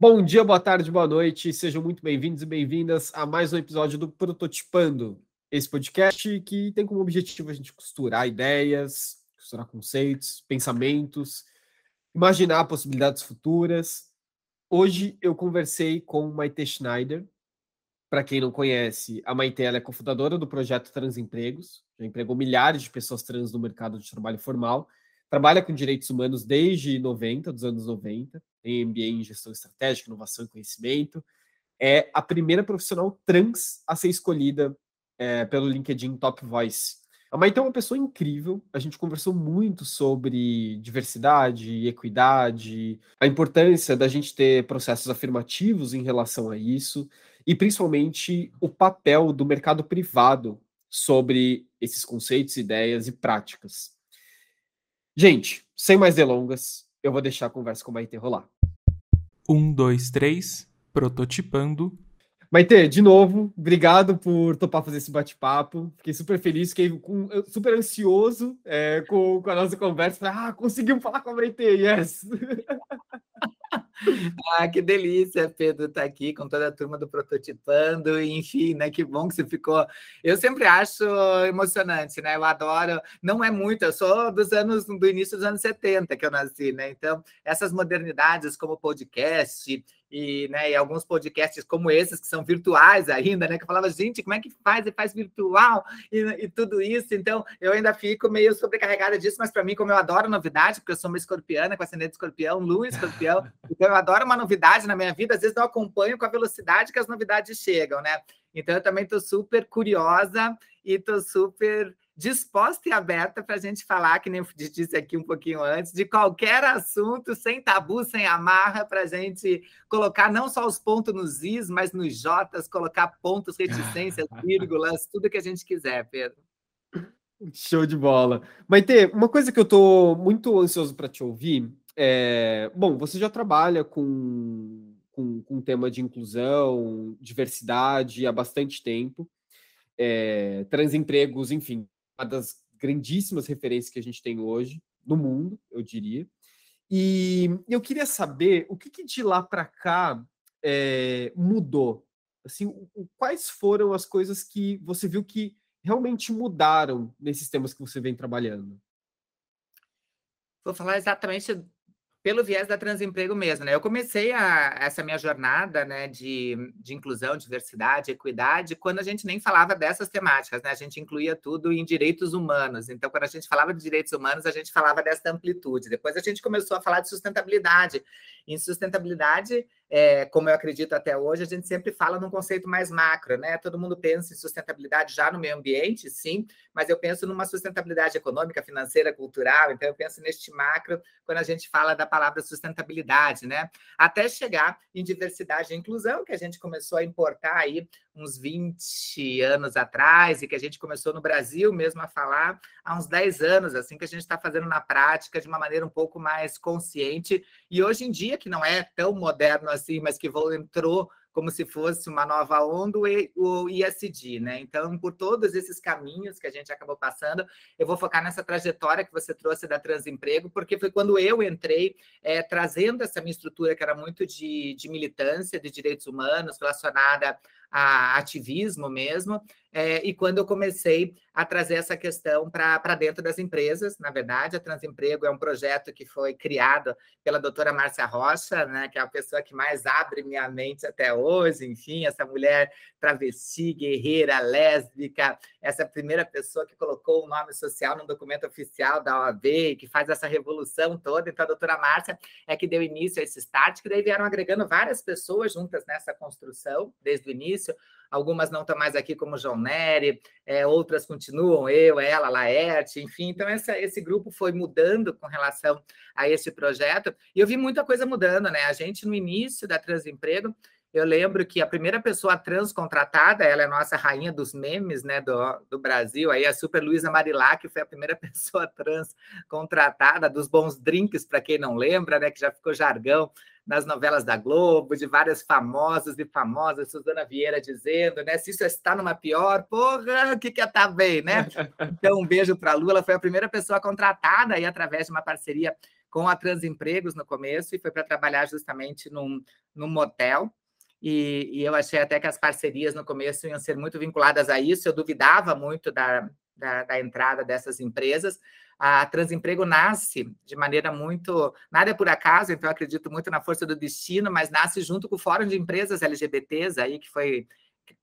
Bom dia, boa tarde, boa noite, sejam muito bem-vindos e bem-vindas a mais um episódio do Prototipando, esse podcast que tem como objetivo a gente costurar ideias, costurar conceitos, pensamentos, imaginar possibilidades futuras. Hoje eu conversei com Maite Schneider. Para quem não conhece, a Maite é cofundadora do projeto Transempregos, já empregou milhares de pessoas trans no mercado de trabalho formal, trabalha com direitos humanos desde 90, dos anos 90 tem MBA em Gestão Estratégica, Inovação e Conhecimento. É a primeira profissional trans a ser escolhida é, pelo LinkedIn Top Voice. A Maite é uma pessoa incrível. A gente conversou muito sobre diversidade, equidade, a importância da gente ter processos afirmativos em relação a isso e principalmente o papel do mercado privado sobre esses conceitos, ideias e práticas. Gente, sem mais delongas, eu vou deixar a conversa com o Maite rolar. Um, dois, três, prototipando. Maite, de novo, obrigado por topar fazer esse bate-papo. Fiquei super feliz, fiquei com, super ansioso é, com, com, a nossa conversa. ah, conseguimos falar com a Maite, yes! ah, que delícia, Pedro, estar tá aqui com toda a turma do Prototipando, enfim, né? Que bom que você ficou. Eu sempre acho emocionante, né? Eu adoro, não é muito, eu sou dos anos, do início dos anos 70 que eu nasci, né? Então, essas modernidades como podcast e, né, e alguns podcasts como esses, que são virtuais ainda, né? Que eu falava, gente, como é que faz? E faz virtual e, e tudo isso. Então, eu ainda fico meio sobrecarregada disso, mas para mim, como eu adoro novidade, porque eu sou uma escorpiana com ascendente escorpião, lua escorpião, então eu adoro uma novidade na minha vida, às vezes não acompanho com a velocidade que as novidades chegam, né? Então, eu também estou super curiosa e estou super disposta e aberta para a gente falar, que nem eu disse aqui um pouquinho antes, de qualquer assunto, sem tabu, sem amarra, para a gente colocar não só os pontos nos is, mas nos jotas, colocar pontos, reticências, vírgulas, tudo que a gente quiser, Pedro. Show de bola. Maite, uma coisa que eu estou muito ansioso para te ouvir é. Bom, você já trabalha com, com, com tema de inclusão, diversidade há bastante tempo. É, transempregos, enfim, das grandíssimas referências que a gente tem hoje no mundo, eu diria. E eu queria saber o que, que de lá para cá é, mudou. Assim, quais foram as coisas que você viu que realmente mudaram nesses temas que você vem trabalhando? Vou falar exatamente pelo viés da transemprego mesmo, né? Eu comecei a, essa minha jornada, né, de, de inclusão, diversidade, equidade, quando a gente nem falava dessas temáticas, né? A gente incluía tudo em direitos humanos. Então, quando a gente falava de direitos humanos, a gente falava dessa amplitude. Depois a gente começou a falar de sustentabilidade. Em sustentabilidade, é, como eu acredito até hoje, a gente sempre fala num conceito mais macro, né? Todo mundo pensa em sustentabilidade já no meio ambiente, sim, mas eu penso numa sustentabilidade econômica, financeira, cultural, então eu penso neste macro quando a gente fala da palavra sustentabilidade, né? Até chegar em diversidade e inclusão, que a gente começou a importar aí uns 20 anos atrás e que a gente começou no Brasil mesmo a falar há uns 10 anos, assim que a gente está fazendo na prática de uma maneira um pouco mais consciente. E hoje em dia, que não é tão moderno assim, mas que entrou como se fosse uma nova onda, o ISD, né? Então, por todos esses caminhos que a gente acabou passando, eu vou focar nessa trajetória que você trouxe da Transemprego, porque foi quando eu entrei é, trazendo essa minha estrutura que era muito de, de militância de direitos humanos, relacionada a ativismo mesmo, é, e quando eu comecei a trazer essa questão para dentro das empresas, na verdade, a Transemprego é um projeto que foi criado pela doutora Márcia Rocha, né, que é a pessoa que mais abre minha mente até hoje, enfim, essa mulher travesti, guerreira, lésbica, essa primeira pessoa que colocou o nome social no documento oficial da OAB, que faz essa revolução toda, então a doutora Márcia é que deu início a esse start, que daí vieram agregando várias pessoas juntas nessa construção, desde o início, algumas não estão mais aqui, como João Nery, é, outras continuam, eu, ela, Laerte, enfim. Então, essa, esse grupo foi mudando com relação a esse projeto, e eu vi muita coisa mudando, né? A gente, no início da Transemprego, eu lembro que a primeira pessoa trans contratada, ela é nossa rainha dos memes né, do, do Brasil, aí a Super Luísa Marilac foi a primeira pessoa trans contratada, dos bons drinks, para quem não lembra, né, que já ficou jargão nas novelas da Globo, de várias famosas e famosas, Suzana Vieira dizendo, né? Se isso está numa pior, porra, o que que tá bem, né? Então, um beijo para a Lu, ela foi a primeira pessoa contratada aí através de uma parceria com a Transempregos no começo e foi para trabalhar justamente num, num motel. E, e, eu achei até que as parcerias no começo iam ser muito vinculadas a isso. Eu duvidava muito da, da, da entrada dessas empresas. A Transemprego nasce de maneira muito. Nada é por acaso, então acredito muito na força do destino, mas nasce junto com o Fórum de Empresas LGBTs, aí, que foi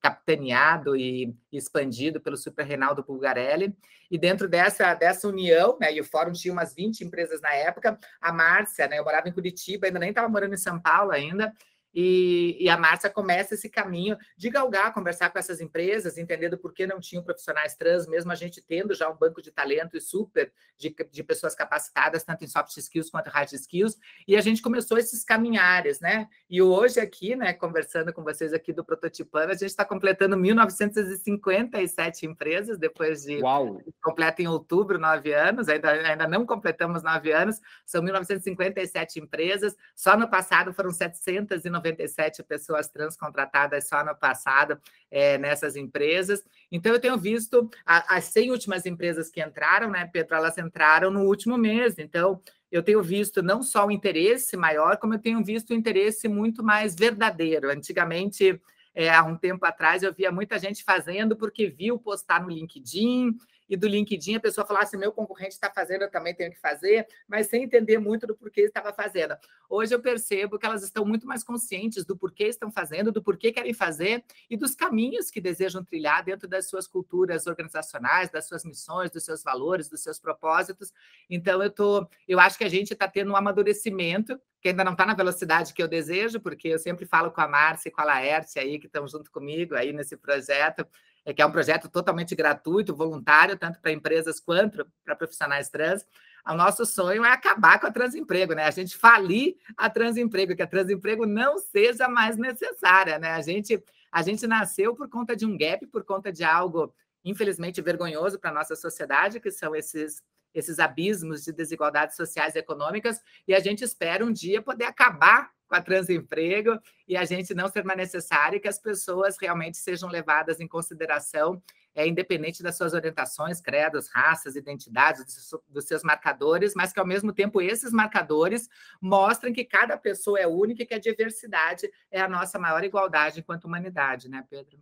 capitaneado e expandido pelo Super Reinaldo Pulgarelli. E dentro dessa, dessa união, né, e o fórum tinha umas 20 empresas na época, a Márcia, né, eu morava em Curitiba, ainda nem estava morando em São Paulo ainda, e, e, a Márcia começa esse caminho de galgar, conversar com essas empresas, entendendo por que não tinham profissionais trans, mesmo a gente tendo já um banco de talento e super de, de pessoas capacitadas, tanto em soft skills quanto hard skills, e a gente começou esses caminhares, né? E hoje aqui, né, conversando com vocês aqui do Prototipando, a gente está completando 1.957 empresas, depois de Uau. completa em outubro, nove anos, ainda, ainda não completamos nove anos, são 1.957 empresas, só no passado foram 790 97 pessoas trans contratadas só no passado é, nessas empresas. Então, eu tenho visto a, as 100 últimas empresas que entraram, né, Pedro, elas entraram no último mês. Então, eu tenho visto não só o interesse maior, como eu tenho visto o interesse muito mais verdadeiro. Antigamente, é, há um tempo atrás, eu via muita gente fazendo porque viu postar no LinkedIn, e do LinkedIn a pessoa falasse: assim, meu concorrente está fazendo, eu também tenho que fazer, mas sem entender muito do porquê estava fazendo. Hoje eu percebo que elas estão muito mais conscientes do porquê estão fazendo, do porquê querem fazer e dos caminhos que desejam trilhar dentro das suas culturas organizacionais, das suas missões, dos seus valores, dos seus propósitos. Então eu tô, eu acho que a gente está tendo um amadurecimento que ainda não está na velocidade que eu desejo, porque eu sempre falo com a Márcia e com a Laerte aí, que estão junto comigo aí nesse projeto, é que é um projeto totalmente gratuito, voluntário, tanto para empresas quanto para profissionais trans. O nosso sonho é acabar com a transemprego, né? A gente falir a transemprego, que a transemprego não seja mais necessária, né? A gente, a gente nasceu por conta de um gap, por conta de algo, infelizmente, vergonhoso para a nossa sociedade, que são esses esses abismos de desigualdades sociais e econômicas, e a gente espera um dia poder acabar com a transemprego e a gente não ser mais necessário que as pessoas realmente sejam levadas em consideração, é, independente das suas orientações, credos, raças, identidades, dos, seus marcadores, mas que ao mesmo tempo esses marcadores mostrem que cada pessoa é única e que a diversidade é a nossa maior igualdade enquanto humanidade, né, Pedro?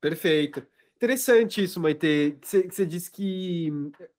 Perfeito. Interessante isso, Maite. Você disse que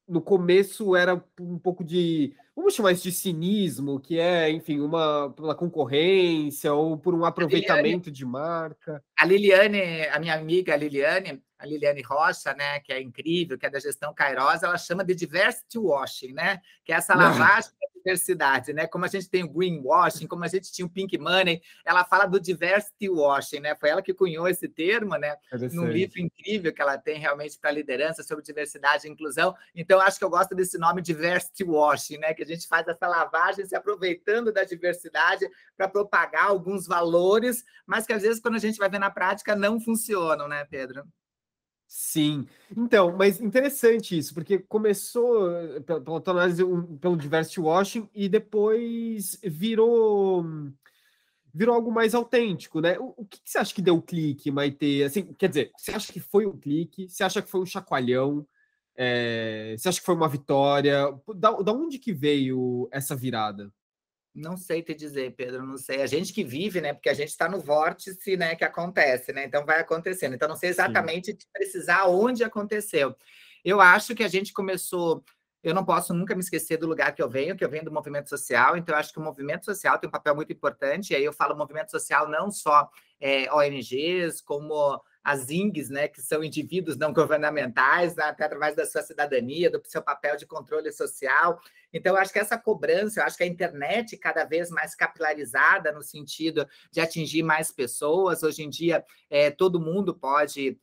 no começo era um pouco de, vamos chamar isso de cinismo, que é, enfim, uma pela concorrência ou por um aproveitamento Liliane, de marca. A Liliane, a minha amiga Liliane, a Liliane Rocha, né, que é incrível, que é da gestão Cairosa, ela chama de diversity washing, né, que é essa lavagem diversidade, né? Como a gente tem o greenwashing, como a gente tinha o pink money, ela fala do diversity washing, né? Foi ela que cunhou esse termo, né? Num livro incrível que ela tem realmente para liderança sobre diversidade e inclusão. Então, acho que eu gosto desse nome diversity washing, né? Que a gente faz essa lavagem se aproveitando da diversidade para propagar alguns valores, mas que às vezes quando a gente vai ver na prática não funcionam, né, Pedro? Sim, então, mas interessante isso, porque começou eh, pela, tua análise um, pelo diversity washing e depois virou virou algo mais autêntico, né? O, o que, que, você acha que deu o clique, Maite? Assim, quer dizer, você acha que foi um clique? Você acha que foi um chacoalhão? É, você acha que foi uma vitória? Da, da onde que veio essa virada? Não sei te dizer, Pedro, não sei. A gente que vive, né? Porque a gente está no vórtice, né? Que acontece, né? Então vai acontecendo. Então não sei exatamente precisar onde aconteceu. Eu acho que a gente começou. Eu não posso nunca me esquecer do lugar que eu venho, que eu venho do movimento social. Então eu acho que o movimento social tem um papel muito importante. E aí eu falo movimento social não só é, ONGs, como as INGs, né, que são indivíduos não governamentais, né, até através da sua cidadania, do seu papel de controle social. Então, eu acho que essa cobrança, eu acho que a internet cada vez mais capilarizada no sentido de atingir mais pessoas. Hoje em dia, é, todo mundo pode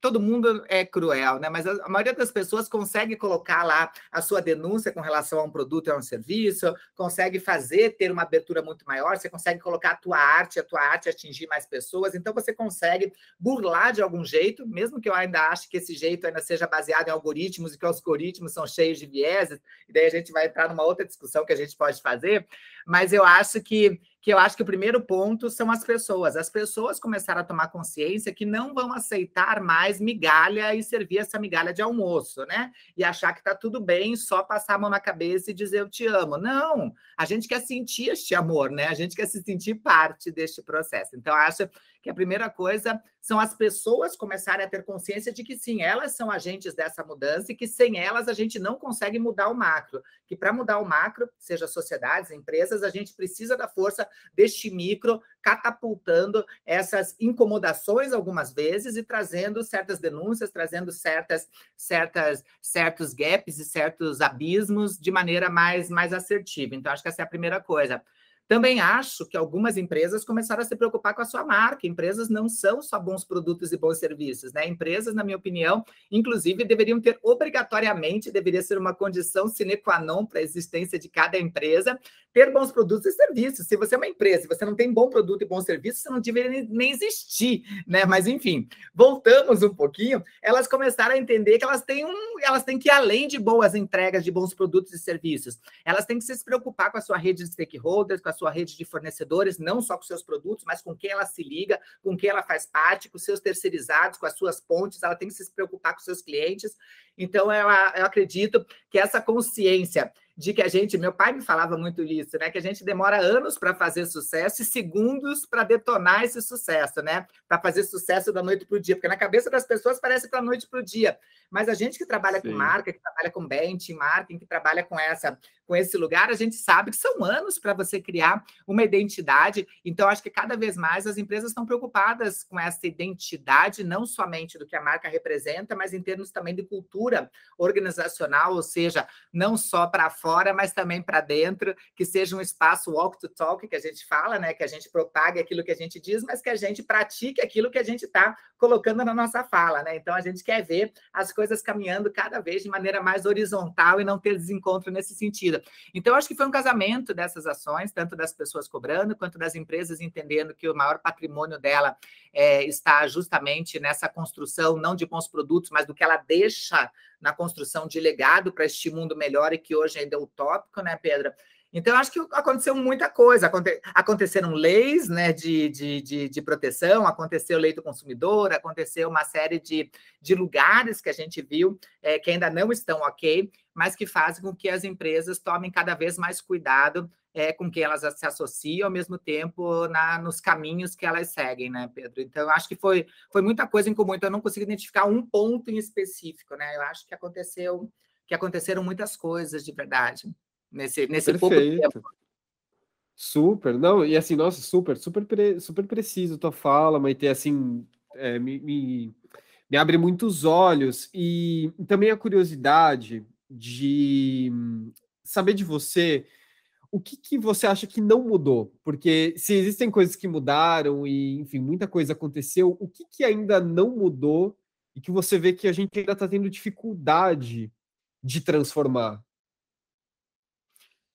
todo mundo é cruel, né? Mas a, maioria das pessoas consegue colocar lá a sua denúncia com relação a um produto a um serviço, consegue fazer ter uma abertura muito maior, você consegue colocar a tua arte, a tua arte atingir mais pessoas, então você consegue burlar de algum jeito, mesmo que eu ainda ache que esse jeito ainda seja baseado em algoritmos e que os algoritmos são cheios de vieses, e daí a gente vai entrar numa outra discussão que a gente pode fazer, Mas eu acho que que eu acho que o primeiro ponto são as pessoas. As pessoas começaram a tomar consciência que não vão aceitar mais migalha e servir essa migalha de almoço, né? E achar que tá tudo bem só passar a mão na cabeça e dizer eu te amo. Não, a gente quer sentir este amor, né? A gente quer se sentir parte deste processo. Então, acho que a primeira coisa são as pessoas começarem a ter consciência de que sim, elas são agentes dessa mudança e que sem elas a gente não consegue mudar o macro. Que para mudar o macro, seja sociedades, empresas, a gente precisa da força deste micro catapultando essas incomodações algumas vezes e trazendo certas denúncias, trazendo certas certas certos gaps e certos abismos de maneira mais mais assertiva. Então acho que essa é a primeira coisa. Também acho que algumas empresas começaram a se preocupar com a sua marca. Empresas não são só bons produtos e bons serviços, né? Empresas, na minha opinião, inclusive deveriam ter obrigatoriamente, deveria ser uma condição sine qua non para a existência de cada empresa, ter bons produtos e serviços. Se você é uma empresa e você não tem bom produto e bom serviço, você não deveria nem existir, né? Mas enfim, voltamos um pouquinho, elas começaram a entender que elas têm um, elas têm que ir além de boas entregas de bons produtos e serviços. Elas têm que se preocupar com a sua rede de stakeholders, com a sua rede de fornecedores, não só com seus produtos, mas com quem ela se liga, com quem ela faz parte, com seus terceirizados, com as suas pontes, ela tem que se preocupar com seus clientes. Então, eu, eu acredito que essa consciência de que a gente, meu pai me falava muito isso, né? Que a gente demora anos para fazer sucesso e segundos para detonar esse sucesso, né? Para fazer sucesso da noite para o dia, porque na cabeça das pessoas parece da noite para o dia. Mas a gente que trabalha Sim. com marca, que trabalha com bench, marketing, que trabalha com essa, com esse lugar, a gente sabe que são anos para você criar uma identidade. Então, acho que cada vez mais as empresas estão preocupadas com essa identidade, não somente do que a marca representa, mas em termos também de cultura organizacional, ou seja, não só para fora mas também para dentro, que seja um espaço walk to talk, que a gente fala, né? Que a gente propague aquilo que a gente diz, mas que a gente pratique aquilo que a gente está colocando na nossa fala, né? Então a gente quer ver as coisas caminhando cada vez de maneira mais horizontal e não ter desencontro nesse sentido. Então, acho que foi um casamento dessas ações, tanto das pessoas cobrando, quanto das empresas entendendo que o maior patrimônio dela é, está justamente nessa construção, não de bons produtos, mas do que ela deixa na construção de legado para este mundo melhor e que hoje ainda é utópico, né, Pedro? Então, acho que aconteceu muita coisa. Aconte aconteceram leis né, de, de, de, de, proteção, aconteceu lei do consumidor, aconteceu uma série de, de lugares que a gente viu é, que ainda não estão ok, mas que fazem com que as empresas tomem cada vez mais cuidado é, com quem elas se associam, ao mesmo tempo na, nos caminhos que elas seguem, né, Pedro? Então, acho que foi, foi muita coisa em comum. Então, eu não consigo identificar um ponto em específico, né? Eu acho que aconteceu que aconteceram muitas coisas de verdade nesse, nesse pouco tempo. Super, não, e assim, nossa, super, super, super preciso tua fala, Maite, assim, é, me, me, me abre muitos olhos e também a curiosidade de saber de você o que, que você acha que não mudou? Porque se existem coisas que mudaram e, enfim, muita coisa aconteceu, o que, que ainda não mudou e que você vê que a gente ainda está tendo dificuldade de transformar?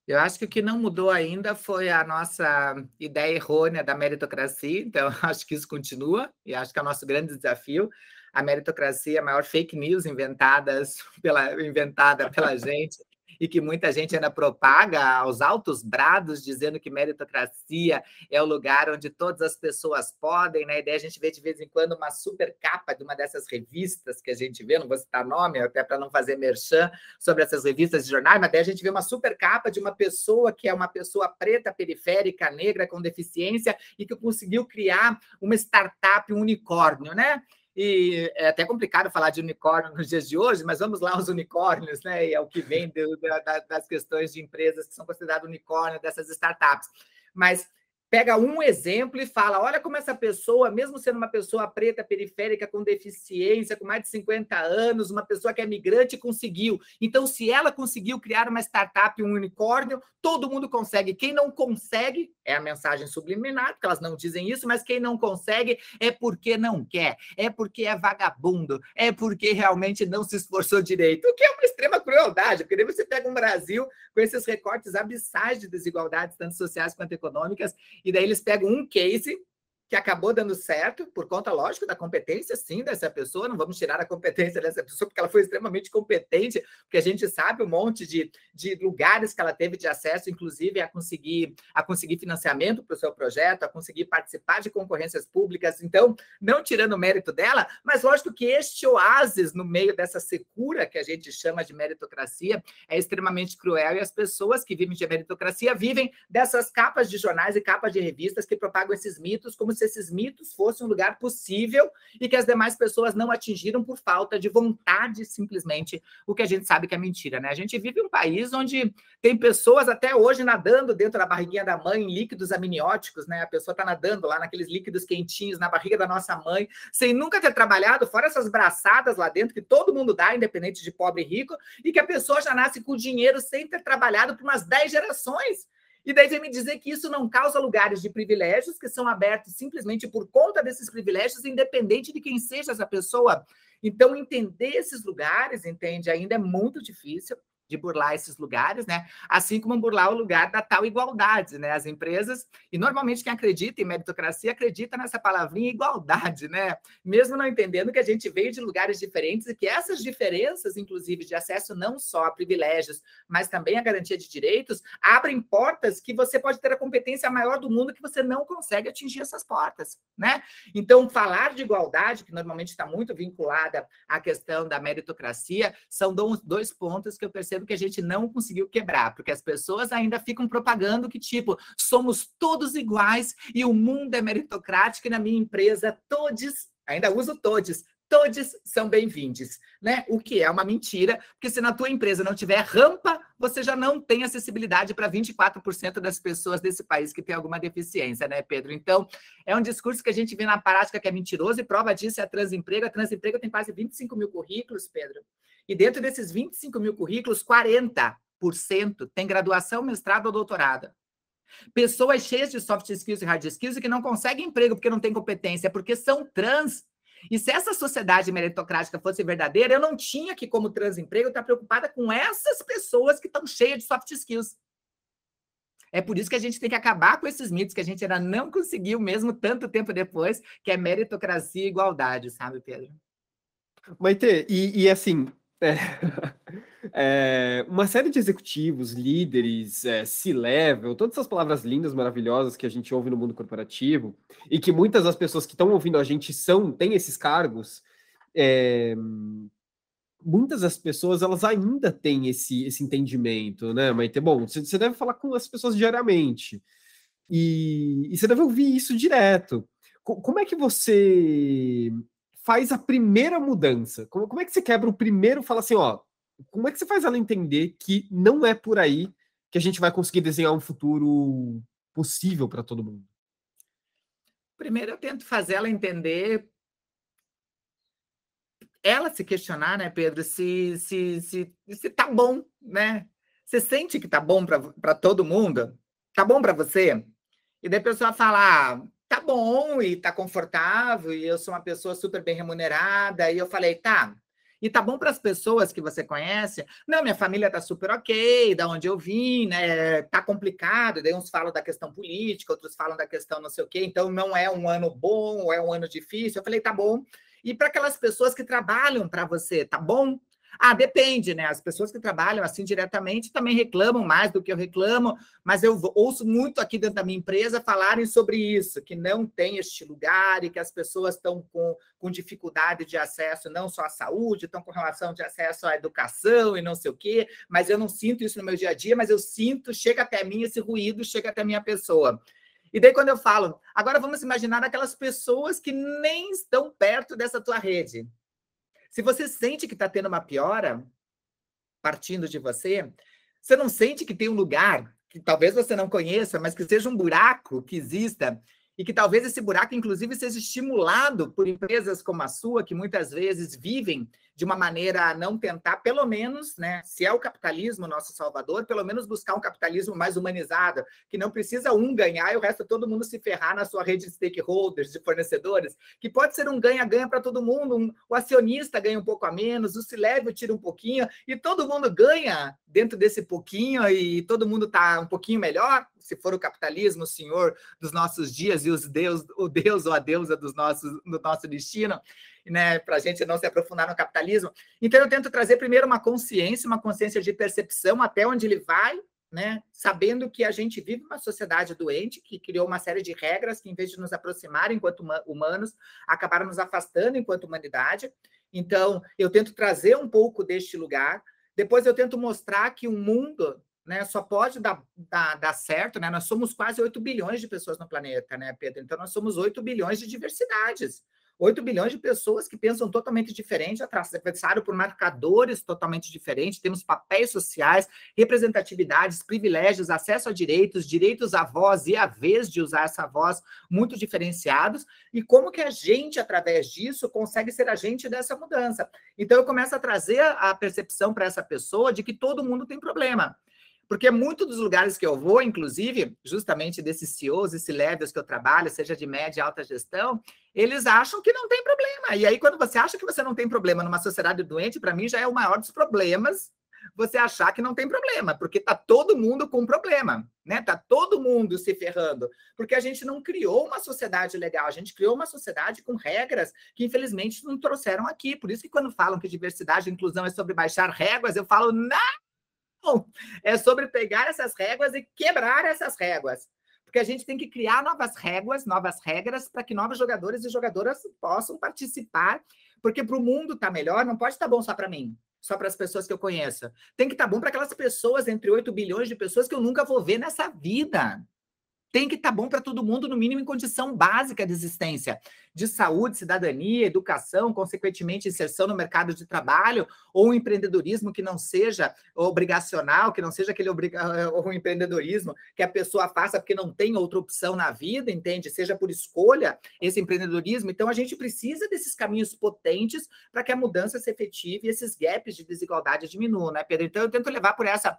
Eu acho que o que não mudou ainda foi a nossa ideia errônea da meritocracia, então acho que isso continua e acho que é o nosso grande desafio. A meritocracia é a maior fake news inventadas pela, inventada pela gente e que muita gente ainda propaga aos altos brados, dizendo que meritocracia é o lugar onde todas as pessoas podem, né? E daí a gente vê de vez em quando uma super capa de uma dessas revistas que a gente vê, não vou citar nome, até para não fazer merchan sobre essas revistas de jornais, mas daí a gente vê uma super capa de uma pessoa que é uma pessoa preta, periférica, negra, com deficiência e que conseguiu criar uma startup, um unicórnio, né? E é até complicado falar de unicórnio nos dias de hoje, mas vamos lá aos unicórnios, né? E é o que vem do, da, das questões de empresas que são consideradas unicórnio dessas startups. Mas pega um exemplo e fala: olha como essa pessoa, mesmo sendo uma pessoa preta, periférica, com deficiência, com mais de 50 anos, uma pessoa que é migrante, conseguiu. Então, se ela conseguiu criar uma startup, um unicórnio, todo mundo consegue. Quem não consegue, é a mensagem subliminar, porque elas não dizem isso, mas quem não consegue é porque não quer, é porque é vagabundo, é porque realmente não se esforçou direito, o que é uma extrema crueldade, porque você pega um Brasil com esses recortes abissais de desigualdades, tanto sociais quanto econômicas, e daí eles pegam um case que acabou dando certo, por conta, lógico, da competência, sim, dessa pessoa. Não vamos tirar a competência dessa pessoa, porque ela foi extremamente competente, porque a gente sabe um monte de, de lugares que ela teve de acesso, inclusive a conseguir, a conseguir financiamento para o seu projeto, a conseguir participar de concorrências públicas. Então, não tirando o mérito dela, mas lógico que este oásis no meio dessa secura que a gente chama de meritocracia é extremamente cruel e as pessoas que vivem de meritocracia vivem dessas capas de jornais e capas de revistas que propagam esses mitos como se esses mitos fossem um lugar possível e que as demais pessoas não atingiram por falta de vontade, simplesmente, o que a gente sabe que é mentira, né? A gente vive um país onde tem pessoas até hoje nadando dentro da barriguinha da mãe em líquidos amnióticos, né? A pessoa está nadando lá naqueles líquidos quentinhos na barriga da nossa mãe, sem nunca ter trabalhado, fora essas braçadas lá dentro que todo mundo dá, independente de pobre e rico, e que a pessoa já nasce com dinheiro sem ter trabalhado por umas 10 gerações. E daí vem me dizer que isso não causa lugares de privilégios que são abertos simplesmente por conta desses privilégios, independente de quem seja essa pessoa. Então, entender esses lugares, entende, ainda é muito difícil de burlar esses lugares, né? Assim como burlar o lugar da tal igualdade, né? As empresas, e normalmente quem acredita em meritocracia acredita nessa palavrinha igualdade, né? Mesmo não entendendo que a gente veio de lugares diferentes e que essas diferenças, inclusive de acesso não só a privilégios, mas também a garantia de direitos, abrem portas que você pode ter a competência maior do mundo que você não consegue atingir essas portas, né? Então, falar de igualdade, que normalmente está muito vinculada à questão da meritocracia, são dois pontos que eu percebo que a gente não conseguiu quebrar, porque as pessoas ainda ficam propagando que, tipo, somos todos iguais e o mundo é meritocrático e na minha empresa todos, ainda uso todos, todos são bem-vindos, né? O que é uma mentira, porque se na tua empresa não tiver rampa, você já não tem acessibilidade para 24% das pessoas desse país que tem alguma deficiência, né, Pedro? Então, é um discurso que a gente vê na prática que é mentiroso e prova disso é a Transemprego. A Transemprego tem quase 25 mil currículos, Pedro. E dentro desses 25 mil currículos, 40% tem graduação, mestrado ou doutorado. Pessoas cheias de soft skills e hard skills e que não conseguem emprego porque não têm competência, porque são trans. E se essa sociedade meritocrática fosse verdadeira, eu não tinha que, como transemprego, estar preocupada com essas pessoas que estão cheias de soft skills. É por isso que a gente tem que acabar com esses mitos que a gente ainda não conseguiu, mesmo tanto tempo depois, que é meritocracia e igualdade, sabe, Pedro? Maite, e, e assim, é, é, uma série de executivos, líderes, é, C-level, todas essas palavras lindas, maravilhosas que a gente ouve no mundo corporativo e que muitas das pessoas que estão ouvindo a gente são, têm esses cargos, é, muitas das pessoas elas ainda têm esse, esse entendimento, né, Maite? Bom, você deve falar com as pessoas diariamente e, e você deve ouvir isso direto. Como é que você faz a primeira mudança? Como, como é que você quebra o primeiro fala assim, ó, como é que você faz ela entender que não é por aí que a gente vai conseguir desenhar um futuro possível para todo mundo? Primeiro eu tento fazer ela entender ela se questionar, né, Pedro, se se se, se tá bom, né? Você sente que tá bom para todo mundo? Tá bom para você? E daí a pessoa fala, ah, tá bom e tá confortável e eu sou uma pessoa super bem remunerada e eu falei, tá. E tá bom para as pessoas que você conhece? Não, minha família tá super ok, da onde eu vim, né? Tá complicado. Daí uns falam da questão política, outros falam da questão não sei o quê. Então não é um ano bom, é um ano difícil. Eu falei, tá bom. E para aquelas pessoas que trabalham para você, tá bom? Ah, depende, né? As pessoas que trabalham assim diretamente também reclamam mais do que eu reclamo, mas eu ouço muito aqui dentro da minha empresa falarem sobre isso, que não tem este lugar e que as pessoas estão com, com dificuldade de acesso não só à saúde, estão com relação de acesso à educação e não sei o quê, mas eu não sinto isso no meu dia a dia, mas eu sinto, chega até mim esse ruído, chega até a minha pessoa. E daí, quando eu falo, agora vamos imaginar aquelas pessoas que nem estão perto dessa tua rede. Se você sente que está tendo uma piora partindo de você, você não sente que tem um lugar que talvez você não conheça, mas que seja um buraco que exista e que talvez esse buraco, inclusive, seja estimulado por empresas como a sua, que muitas vezes vivem de uma maneira a não tentar, pelo menos, né, se é o capitalismo nosso salvador, pelo menos buscar um capitalismo mais humanizado, que não precisa um ganhar e o resto todo mundo se ferrar na sua rede de stakeholders, de fornecedores, que pode ser um ganha-ganha para todo mundo, um, o acionista ganha um pouco a menos, o C-Level tira um pouquinho, e todo mundo ganha dentro desse pouquinho e todo mundo está um pouquinho melhor, se for o capitalismo, o senhor dos nossos dias e os deus, o deus ou a deusa dos nossos, do nosso destino, né, para a gente não se aprofundar no capitalismo. Então, eu tento trazer primeiro uma consciência, uma consciência de percepção até onde ele vai, né, sabendo que a gente vive uma sociedade doente que criou uma série de regras que, em vez de nos aproximar enquanto humanos, acabaram nos afastando enquanto humanidade. Então, eu tento trazer um pouco deste lugar. Depois, eu tento mostrar que o mundo né, só pode dar, dar, dar, certo, né? Nós somos quase 8 bilhões de pessoas no planeta, né, Pedro? Então, nós somos 8 bilhões de diversidades. 8 bilhões de pessoas que pensam totalmente diferente, atravessado por marcadores totalmente diferentes, temos papéis sociais, representatividades, privilégios, acesso a direitos, direitos à voz e a vez de usar essa voz muito diferenciados, e como que a gente, através disso, consegue ser agente dessa mudança. Então, eu começo a trazer a percepção para essa pessoa de que todo mundo tem problema. Porque muitos dos lugares que eu vou, inclusive, justamente desses CEOs, esses levels que eu trabalho, seja de média e alta gestão, eles acham que não tem problema. E aí, quando você acha que você não tem problema numa sociedade doente, para mim já é o maior dos problemas você achar que não tem problema, porque tá todo mundo com problema, né? Tá todo mundo se ferrando, porque a gente não criou uma sociedade legal, a gente criou uma sociedade com regras que infelizmente não trouxeram aqui. Por isso que quando falam que diversidade e inclusão é sobre baixar réguas, eu falo, não, É sobre pegar essas réguas e quebrar essas réguas. Porque a gente tem que criar novas réguas, novas regras, para que novos jogadores e jogadoras possam participar. Porque para o mundo estar tá melhor, não pode estar tá bom só para mim, só para as pessoas que eu conheço. Tem que estar tá bom para aquelas pessoas, entre 8 bilhões de pessoas que eu nunca vou ver nessa vida tem que estar tá bom para todo mundo, no mínimo em condição básica de existência, de saúde, cidadania, educação, consequentemente inserção no mercado de trabalho, ou um empreendedorismo que não seja obrigacional, que não seja aquele obriga um empreendedorismo que a pessoa faça porque não tem outra opção na vida, entende? Seja por escolha esse empreendedorismo. Então a gente precisa desses caminhos potentes para que a mudança se efetive e esses gaps de desigualdade diminuam, né, Pedro? Então eu tento levar por essa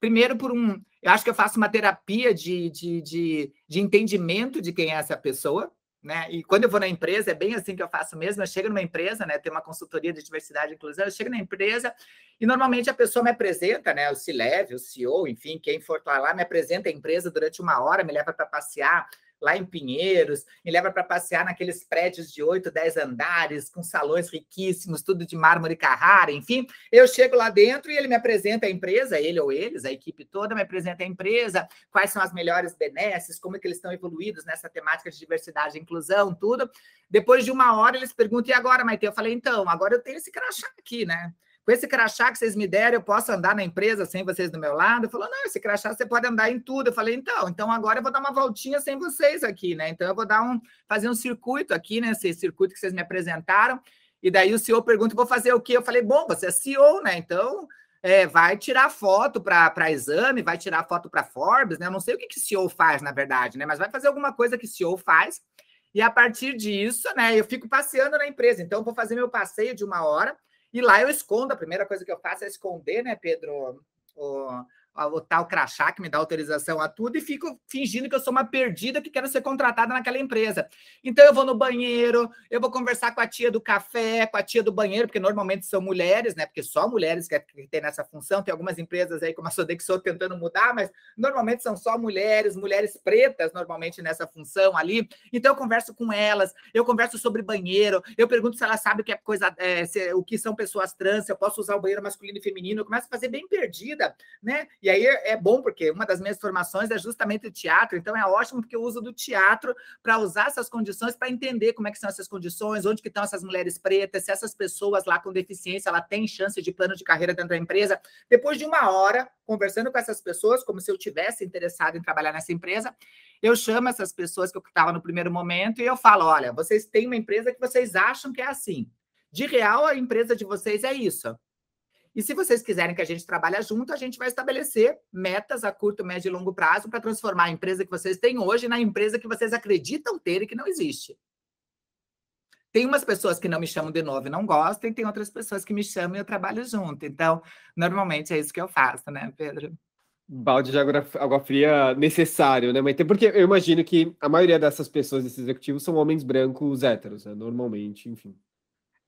Primeiro, por um. Eu acho que eu faço uma terapia de, de, de, de entendimento de quem é essa pessoa, né? E quando eu vou na empresa, é bem assim que eu faço mesmo. Eu chego numa empresa, né? Tem uma consultoria de diversidade e inclusão. Eu chego na empresa e normalmente a pessoa me apresenta, né? O C-Level, o CEO, enfim, quem for lá, me apresenta a empresa durante uma hora, me leva para passear lá em Pinheiros, me leva para passear naqueles prédios de 8, 10 andares, com salões riquíssimos, tudo de mármore Carrara, enfim. Eu chego lá dentro e ele me apresenta a empresa, ele ou eles, a equipe toda me apresenta a empresa, quais são as melhores benesses, como é que eles estão evoluídos nessa temática de diversidade e inclusão, tudo. Depois de uma hora, eles perguntam, e agora, Maite? Eu falei, então, agora eu tenho esse crachá aqui, né? Com esse crachá que vocês me deram, eu posso andar na empresa sem vocês do meu lado? Ele falou, não, esse crachá você pode andar em tudo. Eu falei, então, então agora eu vou dar uma voltinha sem vocês aqui, né? Então eu vou dar um, fazer um circuito aqui, né? Esse circuito que vocês me apresentaram. E daí o CEO pergunta, vou fazer o quê? Eu falei, bom, você é CEO, né? Então é, vai tirar foto para exame, vai tirar foto para Forbes, né? Eu não sei o que, que CEO faz, na verdade, né? Mas vai fazer alguma coisa que CEO faz. E a partir disso, né, eu fico passeando na empresa. Então, vou fazer meu passeio de uma hora e lá eu escondo, a primeira coisa que eu faço é esconder, né, Pedro, o, o tal crachá que me dá autorização a tudo e fico fingindo que eu sou uma perdida que quero ser contratada naquela empresa. Então eu vou no banheiro, eu vou conversar com a tia do café, com a tia do banheiro, porque normalmente são mulheres, né? Porque só mulheres que, tem nessa função. Tem algumas empresas aí, como a Sodexo, tentando mudar, mas normalmente são só mulheres, mulheres pretas, normalmente nessa função ali. Então eu converso com elas, eu converso sobre banheiro, eu pergunto se elas sabem o que é coisa, é, se, o que são pessoas trans, se eu posso usar o banheiro masculino e feminino, eu começo a fazer bem perdida, né? E aí é bom, porque uma das minhas formações é justamente o teatro, então é ótimo porque eu uso do teatro para usar essas condições, para entender como é que são essas condições, onde que estão essas mulheres pretas, se essas pessoas lá com deficiência, ela tem chance de plano de carreira dentro da empresa. Depois de uma hora conversando com essas pessoas, como se eu tivesse interessado em trabalhar nessa empresa, eu chamo essas pessoas que eu estava no primeiro momento e eu falo, olha, vocês têm uma empresa que vocês acham que é assim. De real, a empresa de vocês é isso. E se vocês quiserem que a gente trabalhe junto, a gente vai estabelecer metas a curto, médio e longo prazo para transformar a empresa que vocês têm hoje na empresa que vocês acreditam ter e que não existe. Tem umas pessoas que não me chamam de novo e não gostam, e tem outras pessoas que me chamam e eu trabalho junto. Então, normalmente é isso que eu faço, né, Pedro? Balde de água, fria necessário, né? Mas porque eu imagino que a maioria dessas pessoas, desses executivos, são homens brancos héteros, né? Normalmente, enfim.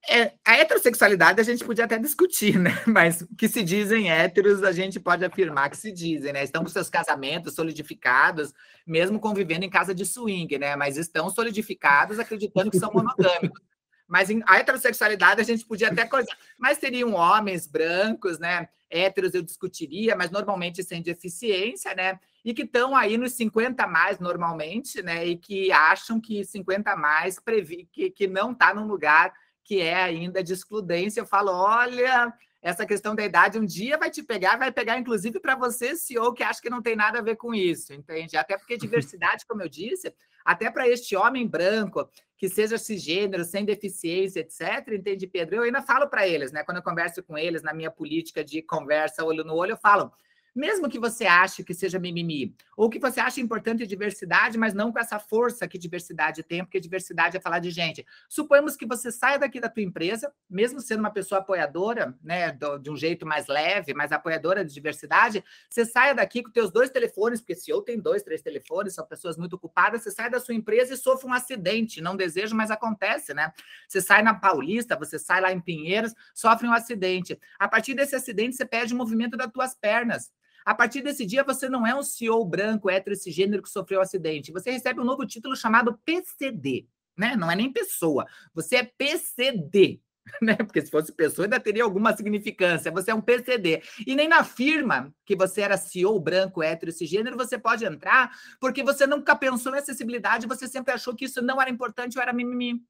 É, a heterossexualidade a gente podia até discutir, né? Mas que se dizem héteros, a gente pode afirmar que se dizem, né? Estão com seus casamentos solidificados, mesmo convivendo em casa de swing, né? Mas estão solidificados acreditando que são monogâmicos. Mas em, a heterossexualidade a gente podia até coisa. Mas seriam homens brancos, né? Héteros eu discutiria, mas normalmente sem deficiência, né? E que estão aí nos 50 mais normalmente, né? E que acham que 50 mais previ que, que não está num lugar que é ainda de excludência. Eu falo, olha, essa questão da idade um dia vai te pegar, vai pegar inclusive para você, CEO, que acha que não tem nada a ver com isso, entende? Até porque diversidade, como eu disse, até para este homem branco que seja cisgênero, sem deficiência, etc., entende, Pedro? Eu ainda falo para eles, né? Quando eu converso com eles na minha política de conversa olho no olho, eu falo: mesmo que você ache que seja mimimi, ou que você ache importante diversidade, mas não com essa força que diversidade tem, porque diversidade é falar de gente. Suponhamos que você saia daqui da tua empresa, mesmo sendo uma pessoa apoiadora, né, de um jeito mais leve, mais apoiadora de diversidade, você saia daqui com teus dois telefones, porque se eu tenho dois, três telefones, são pessoas muito ocupadas, você sai da sua empresa e sofre um acidente, não desejo, mas acontece, né? Você sai na Paulista, você sai lá em Pinheiros, sofre um acidente. A partir desse acidente, você perde o movimento das tuas pernas. A partir desse dia, você não é um CEO branco, hétero, esse gênero que sofreu um acidente. Você recebe um novo título chamado PCD, né? Não é nem pessoa. Você é PCD, né? Porque se fosse pessoa, ainda teria alguma significância. Você é um PCD. E nem na firma que você era CEO branco, hétero, esse gênero, você pode entrar, porque você nunca pensou em acessibilidade, você sempre achou que isso não era importante ou era mimimi.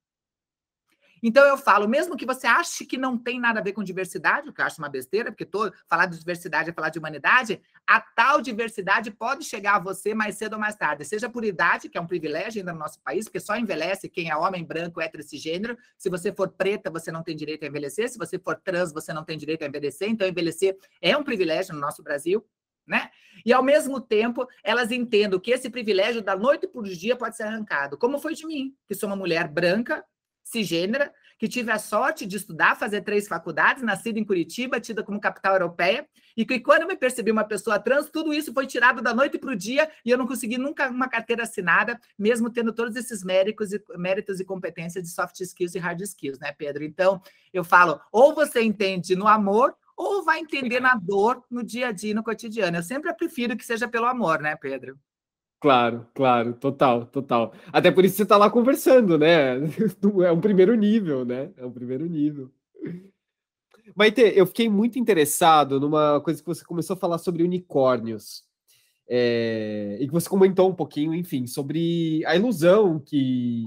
Então eu falo, mesmo que você ache que não tem nada a ver com diversidade, o que eu acho uma besteira, porque todo, falar de diversidade é falar de humanidade, a tal diversidade pode chegar a você mais cedo ou mais tarde, seja por idade, que é um privilégio ainda no nosso país, porque só envelhece quem é homem, branco, hétero, cisgênero. Se você for preta, você não tem direito a envelhecer. Se você for trans, você não tem direito a envelhecer. Então, envelhecer é um privilégio no nosso Brasil. Né? E ao mesmo tempo, elas entendem que esse privilégio da noite para o dia pode ser arrancado, como foi de mim, que sou uma mulher branca, cisgênera, que tive a sorte de estudar, fazer três faculdades, nascida em Curitiba, tida como capital europeia, e que quando eu me percebi uma pessoa trans, tudo isso foi tirado da noite para o dia e eu não consegui nunca uma carteira assinada, mesmo tendo todos esses méritos e, méritos e competências de soft skills e hard skills, né, Pedro? Então, eu falo, ou você entende no amor, ou vai entender na dor, no dia a dia, no cotidiano. Eu sempre prefiro que seja pelo amor, né, Pedro? Claro, claro, total, total. Até por isso você está lá conversando, né? É um primeiro nível, né? É um primeiro nível. Maite, eu fiquei muito interessado numa coisa que você começou a falar sobre unicórnios. É, e que você comentou um pouquinho, enfim, sobre a ilusão que,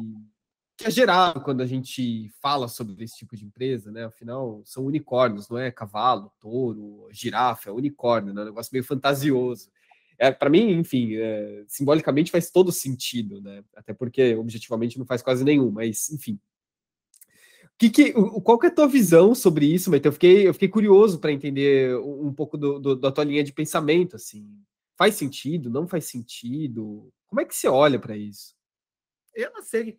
que é gerada quando a gente fala sobre esse tipo de empresa, né? Afinal, são unicórnios, não é cavalo, touro, girafa, é unicórnio, né? É um negócio meio fantasioso é, para mim, enfim, é, simbolicamente faz todo sentido, né? Até porque objetivamente não faz quase nenhum, mas enfim. Que, que, qual que é a tua visão sobre isso, Maite? Eu fiquei, eu fiquei curioso para entender um pouco do, do, da tua linha de pensamento, assim. Faz sentido? Não faz sentido? Como é que você olha para isso? Eu não sei.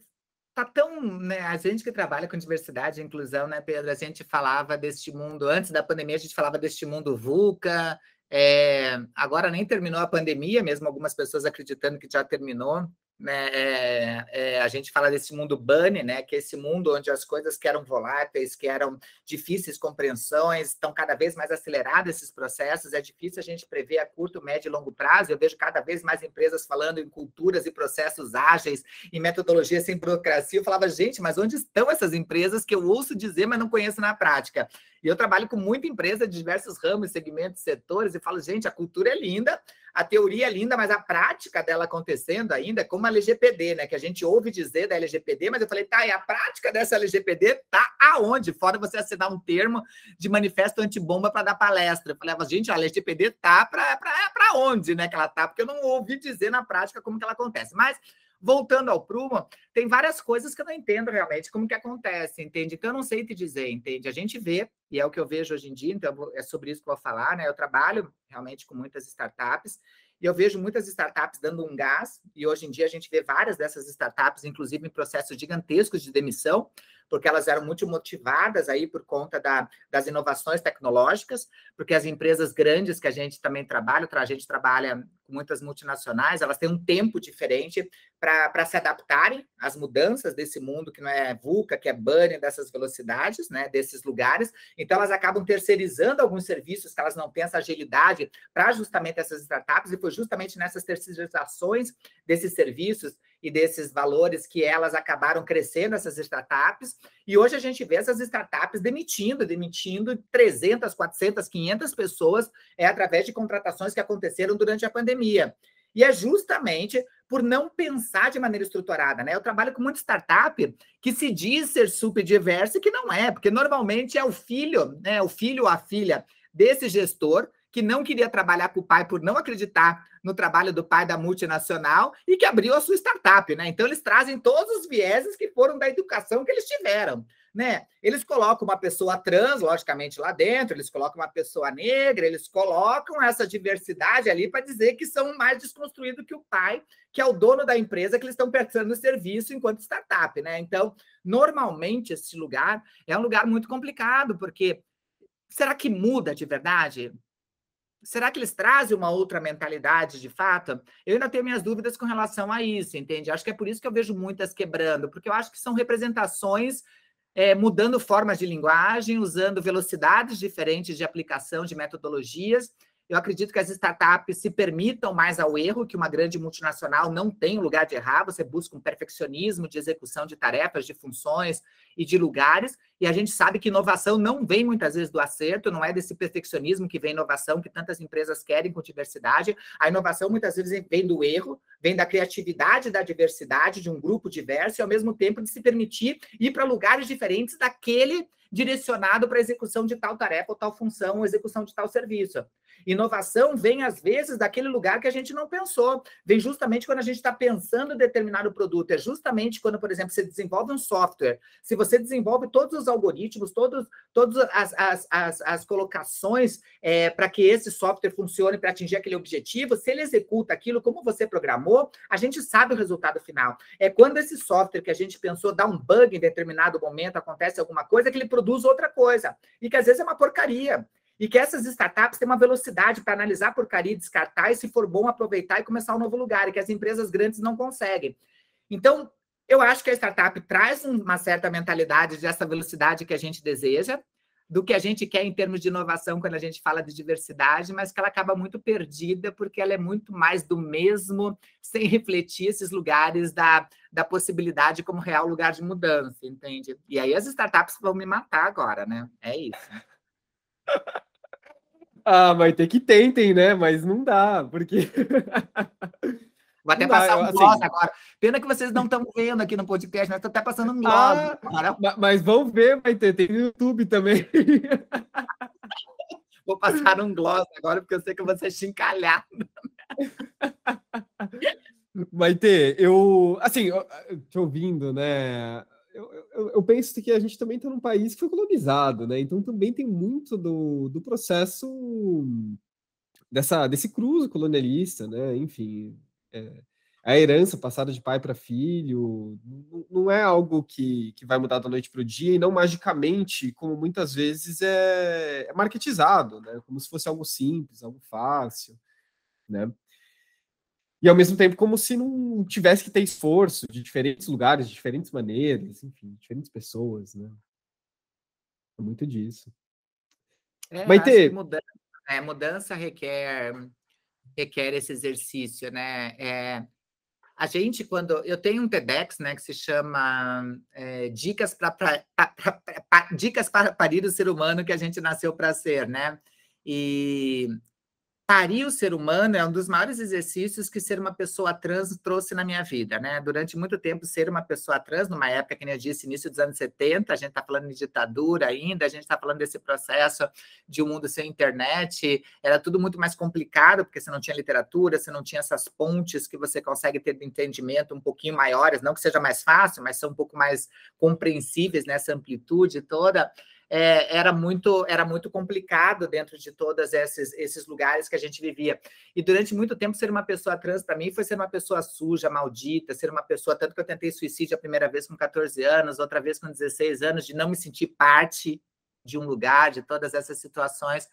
Tá tão, né, a gente que trabalha com diversidade e inclusão, né, Pedro? A gente falava deste mundo, antes da pandemia, a gente falava deste mundo VUCA, é, agora nem terminou a pandemia, mesmo algumas pessoas acreditando que já terminou. Né? É, é, a gente fala desse mundo bunny, né? que é esse mundo onde as coisas que eram voláteis, que eram difíceis compreensões, estão cada vez mais acelerados esses processos. É difícil a gente prever a curto, médio e longo prazo. Eu vejo cada vez mais empresas falando em culturas e processos ágeis, em metodologia sem burocracia. Eu falava, gente, mas onde estão essas empresas que eu ouço dizer, mas não conheço na prática? E eu trabalho com muita empresa de diversos ramos, segmentos, setores, e falo, gente, a cultura é linda, a teoria é linda, mas a prática dela acontecendo ainda é como a LGPD, né? Que a gente ouve dizer da LGPD, mas eu falei, tá, e a prática dessa LGPD tá aonde? Fora você assinar um termo de manifesto antibomba para dar palestra. Eu falei, gente, a LGPD tá para onde, né? Que ela tá, porque eu não ouvi dizer na prática como que ela acontece. Mas Voltando ao Prumo, tem várias coisas que eu não entendo realmente como que acontece, entende? Então eu não sei te dizer, entende? A gente vê, e é o que eu vejo hoje em dia, então é sobre isso que eu vou falar, né? Eu trabalho realmente com muitas startups, e eu vejo muitas startups dando um gás, e hoje em dia a gente vê várias dessas startups, inclusive em processos gigantescos de demissão, porque elas eram muito motivadas aí por conta da, das inovações tecnológicas, porque as empresas grandes que a gente também trabalha, a gente trabalha com muitas multinacionais, elas têm um tempo diferente para se adaptarem às mudanças desse mundo que não é VUCA, que é banner dessas velocidades, né, desses lugares. Então, elas acabam terceirizando alguns serviços que elas não têm essa agilidade para justamente essas startups, e foi justamente nessas terceirizações desses serviços e desses valores que elas acabaram crescendo, essas startups. E hoje a gente vê essas startups demitindo, demitindo 300, 400, 500 pessoas é através de contratações que aconteceram durante a pandemia. E é justamente por não pensar de maneira estruturada, né? Eu trabalho com muita startup que se diz ser super diversa e que não é, porque normalmente é o filho, né? O filho ou a filha desse gestor que não queria trabalhar com o pai por não acreditar no trabalho do pai da multinacional e que abriu a sua startup, né? Então eles trazem todos os vieses que foram da educação que eles tiveram né? Eles colocam uma pessoa trans, logicamente, lá dentro, eles colocam uma pessoa negra, eles colocam essa diversidade ali para dizer que são mais desconstruídos que o pai, que é o dono da empresa que eles estão prestando serviço enquanto startup, né? Então, normalmente, esse lugar é um lugar muito complicado, porque será que muda de verdade? Será que eles trazem uma outra mentalidade de fato? Eu ainda tenho minhas dúvidas com relação a isso, entende? Acho que é por isso que eu vejo muitas quebrando, porque eu acho que são representações é, mudando formas de linguagem, usando velocidades diferentes de aplicação de metodologias eu acredito que as startups se permitam mais ao erro, que uma grande multinacional não tem lugar de errar, você busca um perfeccionismo de execução de tarefas, de funções e de lugares, e a gente sabe que inovação não vem muitas vezes do acerto, não é desse perfeccionismo que vem inovação, que tantas empresas querem com diversidade. A inovação muitas vezes vem do erro, vem da criatividade da diversidade, de um grupo diverso, e ao mesmo tempo de se permitir ir para lugares diferentes daquele direcionado para a execução de tal tarefa ou tal função, ou execução de tal serviço. Inovação vem, às vezes, daquele lugar que a gente não pensou. Vem justamente quando a gente está pensando determinado produto. É justamente quando, por exemplo, você desenvolve um software. Se você desenvolve todos os algoritmos, todos, todas as, as, as, as colocações é, para que esse software funcione para atingir aquele objetivo, se ele executa aquilo como você programou, a gente sabe o resultado final. É quando esse software que a gente pensou dá um bug em determinado momento, acontece alguma coisa, que ele produz outra coisa. E que às vezes é uma porcaria e que essas startups têm uma velocidade para analisar porcaria e descartar, e se for bom, aproveitar e começar um novo lugar, e que as empresas grandes não conseguem. Então, eu acho que a startup traz uma certa mentalidade dessa velocidade que a gente deseja, do que a gente quer em termos de inovação quando a gente fala de diversidade, mas que ela acaba muito perdida porque ela é muito mais do mesmo, sem refletir esses lugares da, da possibilidade como real lugar de mudança, entende? E aí as startups vão me matar agora, né? É isso. Ah, mas tem que tentem, né? Mas não dá, porque. Vou até não passar um assim... gloss agora. Pena que vocês não estão vendo aqui no podcast, mas estou até passando um gloss. Ah, mas vão ver, vai ter, tem no YouTube também. Vou passar um gloss agora, porque eu sei que eu vou ser chincalhado. Maite, eu, assim, te ouvindo, né? Eu, penso que a gente também está num país que foi colonizado, né? Então também tem muito do, do processo dessa, desse cruzo colonialista, né? Enfim, é, a herança passada de pai para filho não, não é algo que, que vai mudar da noite para o dia e não magicamente, como muitas vezes é, é marketizado, né? Como se fosse algo simples, algo fácil, né? E ao mesmo tempo como se não tivesse que ter esforço de diferentes lugares, de diferentes maneiras, enfim, diferentes pessoas, né? É muito disso. É, ter mudança, é, mudança requer requer esse exercício, né? É, a gente quando eu tenho um TEDx, né, que se chama é, dicas para dicas para parir o ser humano que a gente nasceu para ser, né? E parir o ser humano é um dos maiores exercícios que ser uma pessoa trans trouxe na minha vida, né? Durante muito tempo, ser uma pessoa trans, numa época que eu disse, início dos anos 70, a gente está falando de ditadura ainda, a gente está falando desse processo de um mundo sem internet, era tudo muito mais complicado, porque você não tinha literatura, você não tinha essas pontes que você consegue ter de entendimento um pouquinho maiores, não que seja mais fácil, mas são um pouco mais compreensíveis nessa amplitude toda. É, era muito era muito complicado dentro de todos esses, esses lugares que a gente vivia. E durante muito tempo, ser uma pessoa trans para mim foi ser uma pessoa suja, maldita, ser uma pessoa. Tanto que eu tentei suicídio a primeira vez com 14 anos, outra vez com 16 anos, de não me sentir parte de um lugar, de todas essas situações.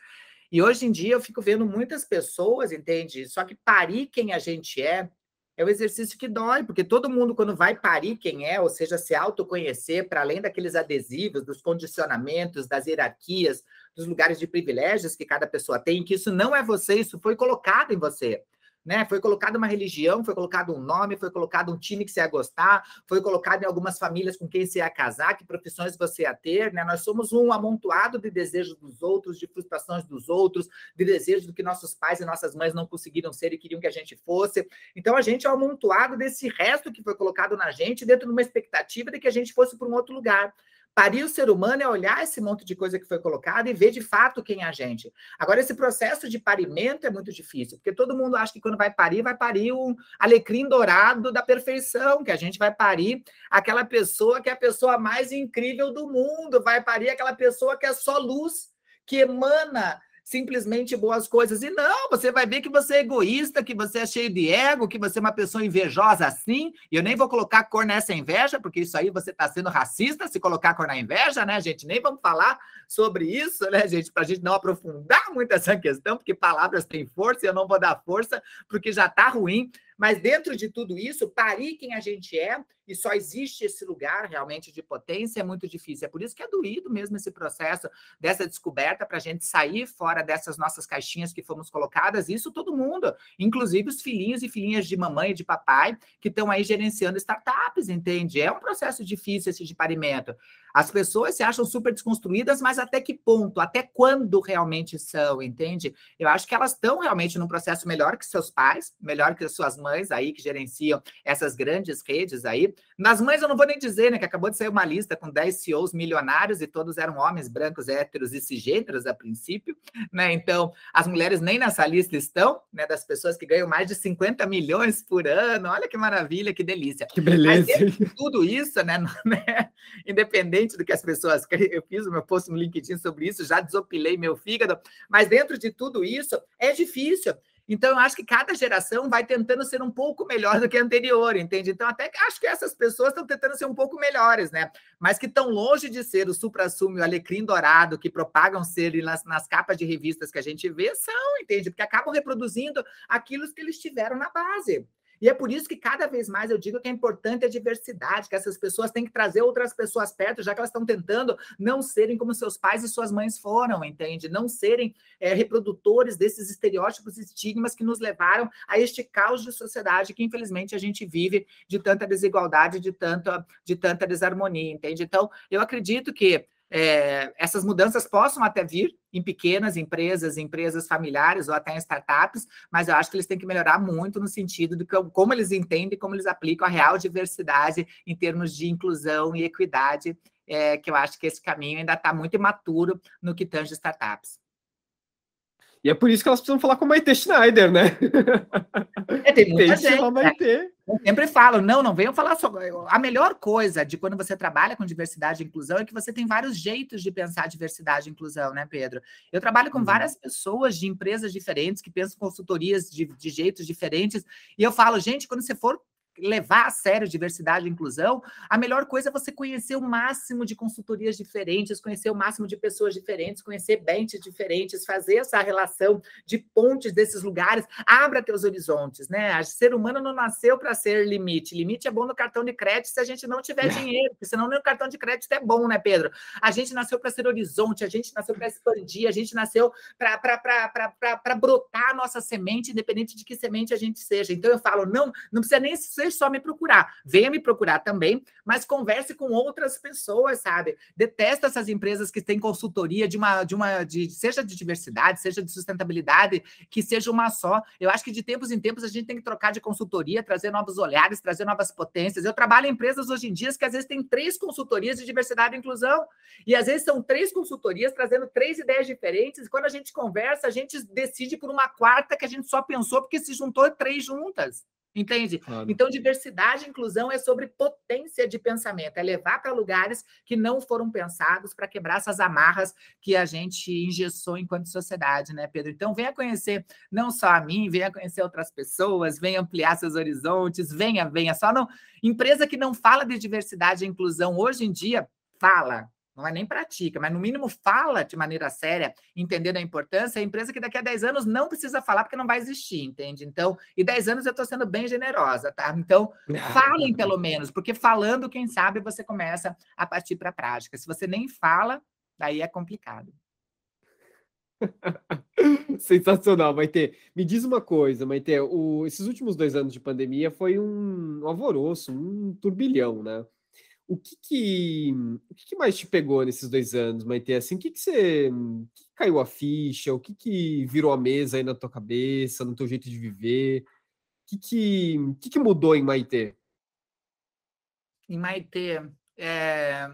E hoje em dia eu fico vendo muitas pessoas, entende? Só que parir quem a gente é é o exercício que dói, porque todo mundo, quando vai parir quem é, ou seja, se autoconhecer, para além daqueles adesivos, dos condicionamentos, das hierarquias, dos lugares de privilégios que cada pessoa tem, que isso não é você, isso foi colocado em você né? Foi colocado uma religião, foi colocado um nome, foi colocado um time que você ia gostar, foi colocado em algumas famílias com quem você ia casar, que profissões você ia ter, né? Nós somos um amontoado de desejos dos outros, de frustrações dos outros, de desejos do que nossos pais e nossas mães não conseguiram ser e queriam que a gente fosse. Então a gente é um amontoado desse resto que foi colocado na gente dentro de uma expectativa de que a gente fosse para um outro lugar. Parir o ser humano é olhar esse monte de coisa que foi colocada e ver de fato quem é a gente. Agora, esse processo de parimento é muito difícil, porque todo mundo acha que quando vai parir, vai parir um alecrim dourado da perfeição, que a gente vai parir aquela pessoa que é a pessoa mais incrível do mundo, vai parir aquela pessoa que é só luz, que emana simplesmente boas coisas. E não, você vai ver que você é egoísta, que você é cheio de ego, que você é uma pessoa invejosa assim. E eu nem vou colocar cor nessa inveja, porque isso aí você está sendo racista se colocar cor na inveja, né, gente? Nem vamos falar sobre isso, né, gente? Para a gente não aprofundar muito essa questão, porque palavras têm força e eu não vou dar força, porque já está ruim. Mas dentro de tudo isso, parir quem a gente é, e só existe esse lugar realmente de potência, é muito difícil. É por isso que é doído mesmo esse processo dessa descoberta para a gente sair fora dessas nossas caixinhas que fomos colocadas. Isso todo mundo, inclusive os filhinhos e filhinhas de mamãe e de papai que estão aí gerenciando startups, entende? É um processo difícil esse de parimento. As pessoas se acham super desconstruídas, mas até que ponto? Até quando realmente são, entende? Eu acho que elas estão realmente num processo melhor que seus pais, melhor que suas mães aí que gerenciam essas grandes redes aí. Nas mães eu não vou nem dizer, né, que acabou de sair uma lista com 10 CEOs milionários e todos eram homens brancos, héteros e cisgêneros a princípio, né? Então, as mulheres nem nessa lista estão, né, das pessoas que ganham mais de 50 milhões por ano. Olha que maravilha, que delícia. Que beleza. Mas, tudo isso, né, né, independente diferente do que as pessoas. Eu fiz o meu post no LinkedIn sobre isso, já desopilei meu fígado, mas dentro de tudo isso é difícil. Então, eu acho que cada geração vai tentando ser um pouco melhor do que a anterior, entende? Então, até acho que essas pessoas estão tentando ser um pouco melhores, né? Mas que estão longe de ser o supra-sumo, o alecrim dourado, que propagam ser nas, nas capas de revistas que a gente vê, são, entende? Porque acabam reproduzindo aquilo que eles tiveram na base. E é por isso que cada vez mais eu digo que é importante a diversidade, que essas pessoas têm que trazer outras pessoas perto, já que elas estão tentando não serem como seus pais e suas mães foram, entende? Não serem é, reprodutores desses estereótipos e estigmas que nos levaram a este caos de sociedade que, infelizmente, a gente vive de tanta desigualdade, de tanta, de tanta desarmonia, entende? Então, eu acredito que é, essas mudanças possam até vir em pequenas empresas, empresas familiares ou até em startups, mas eu acho que eles têm que melhorar muito no sentido de como eles entendem, como eles aplicam a real diversidade em termos de inclusão e equidade, é, que eu acho que esse caminho ainda está muito imaturo no que tange startups. E é por isso que elas precisam falar com a Maite Schneider, né? É, tem muita tem gente. Maite. Né? Eu sempre falo, não, não venham falar sobre. A melhor coisa de quando você trabalha com diversidade e inclusão é que você tem vários jeitos de pensar diversidade e inclusão, né, Pedro? Eu trabalho com uhum. várias pessoas de empresas diferentes que pensam consultorias de, de jeitos diferentes, e eu falo, gente, quando você for levar a sério diversidade e inclusão, a melhor coisa é você conhecer o máximo de consultorias diferentes, conhecer o máximo de pessoas diferentes, conhecer bentes diferentes, fazer essa relação de pontes desses lugares, abra teus horizontes, né? O ser humano não nasceu para ser limite. Limite é bom no cartão de crédito se a gente não tiver dinheiro, porque senão nem o cartão de crédito é bom, né, Pedro? A gente nasceu para ser horizonte, a gente nasceu para expandir, a gente nasceu para brotar a nossa semente, independente de que semente a gente seja. Então eu falo, não, não precisa nem ser seja só me procurar. Venha me procurar também, mas converse com outras pessoas, sabe? Detesta essas empresas que têm consultoria de uma, de uma, de, seja de diversidade, seja de sustentabilidade, que seja uma só. Eu acho que de tempos em tempos a gente tem que trocar de consultoria, trazer novos olhares, trazer novas potências. Eu trabalho em empresas hoje em dia que às vezes tem três consultorias de diversidade e inclusão, e às vezes são três consultorias trazendo três ideias diferentes, e quando a gente conversa, a gente decide por uma quarta que a gente só pensou porque se juntou três juntas. Entende? Claro. Então, diversidade e inclusão é sobre potência de pensamento, é levar para lugares que não foram pensados para quebrar essas amarras que a gente engessou enquanto sociedade, né, Pedro? Então, venha conhecer não só a mim, venha conhecer outras pessoas, venha ampliar seus horizontes, venha, venha. Só não. Empresa que não fala de diversidade e inclusão hoje em dia, fala, não é nem pratica, mas no mínimo fala de maneira séria, entendendo a importância, é a empresa que daqui a 10 anos não precisa falar porque não vai existir, entende? Então, e 10 anos eu estou sendo bem generosa, tá? Então, falem pelo menos, porque falando, quem sabe, você começa a partir para a prática. Se você nem fala, daí é complicado. Sensacional, Maite. Me diz uma coisa, Maite, o, esses últimos dois anos de pandemia foi um, um alvoroço, um turbilhão, né? O que que, o que que mais te pegou nesses dois anos, Maite? Assim, o que que você que caiu a ficha? O que que virou a mesa aí na tua cabeça, no teu jeito de viver? O que que, o que, que mudou em Maite? Em Maite, é...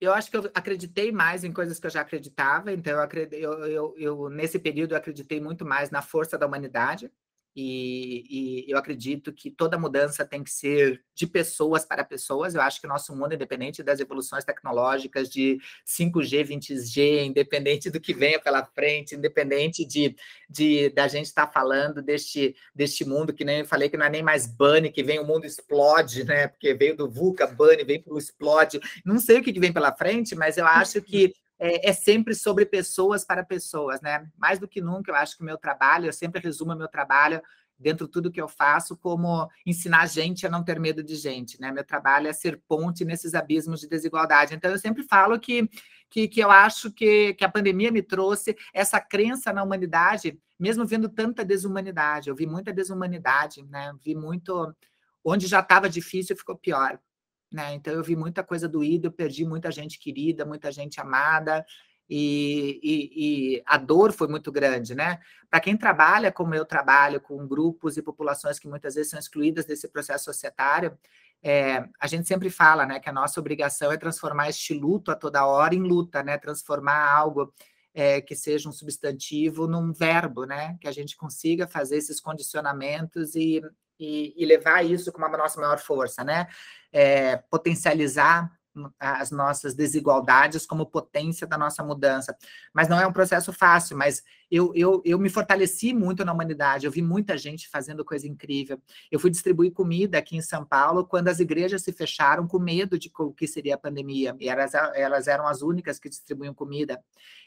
eu acho que eu acreditei mais em coisas que eu já acreditava, então eu, eu, eu, eu nesse período eu acreditei muito mais na força da humanidade, e, e, eu acredito que toda mudança tem que ser de pessoas para pessoas. Eu acho que o nosso mundo, independente das evoluções tecnológicas de 5G, 20G, independente do que venha pela frente, independente de, de da gente estar tá falando deste, deste mundo que nem eu falei que não é nem mais bunny, que vem o mundo explode, né? Porque veio do VUCA, bunny, vem para o explode. Não sei o que vem pela frente, mas eu acho que é, é, sempre sobre pessoas para pessoas, né? Mais do que nunca, eu acho que o meu trabalho, eu sempre resumo meu trabalho dentro de tudo que eu faço como ensinar a gente a não ter medo de gente, né? Meu trabalho é ser ponte nesses abismos de desigualdade. Então, eu sempre falo que, que, que eu acho que, que a pandemia me trouxe essa crença na humanidade, mesmo vendo tanta desumanidade. Eu vi muita desumanidade, né? Vi muito... Onde já estava difícil, ficou pior. Né? Então eu vi muita coisa doída, eu perdi muita gente querida, muita gente amada, e, e, e a dor foi muito grande, né? Para quem trabalha como eu trabalho, com grupos e populações que muitas vezes são excluídas desse processo societário, é, a gente sempre fala, né, que a nossa obrigação é transformar este luto a toda hora em luta, né? Transformar algo é, que seja um substantivo num verbo, né? Que a gente consiga fazer esses condicionamentos e, e, e levar isso como a nossa maior força, né? É, potencializar as nossas desigualdades como potência da nossa mudança. Mas não é um processo fácil, mas eu, eu, eu me fortaleci muito na humanidade, eu vi muita gente fazendo coisa incrível. Eu fui distribuir comida aqui em São Paulo quando as igrejas se fecharam com medo de o que seria a pandemia, e elas, elas eram as únicas que distribuíam comida.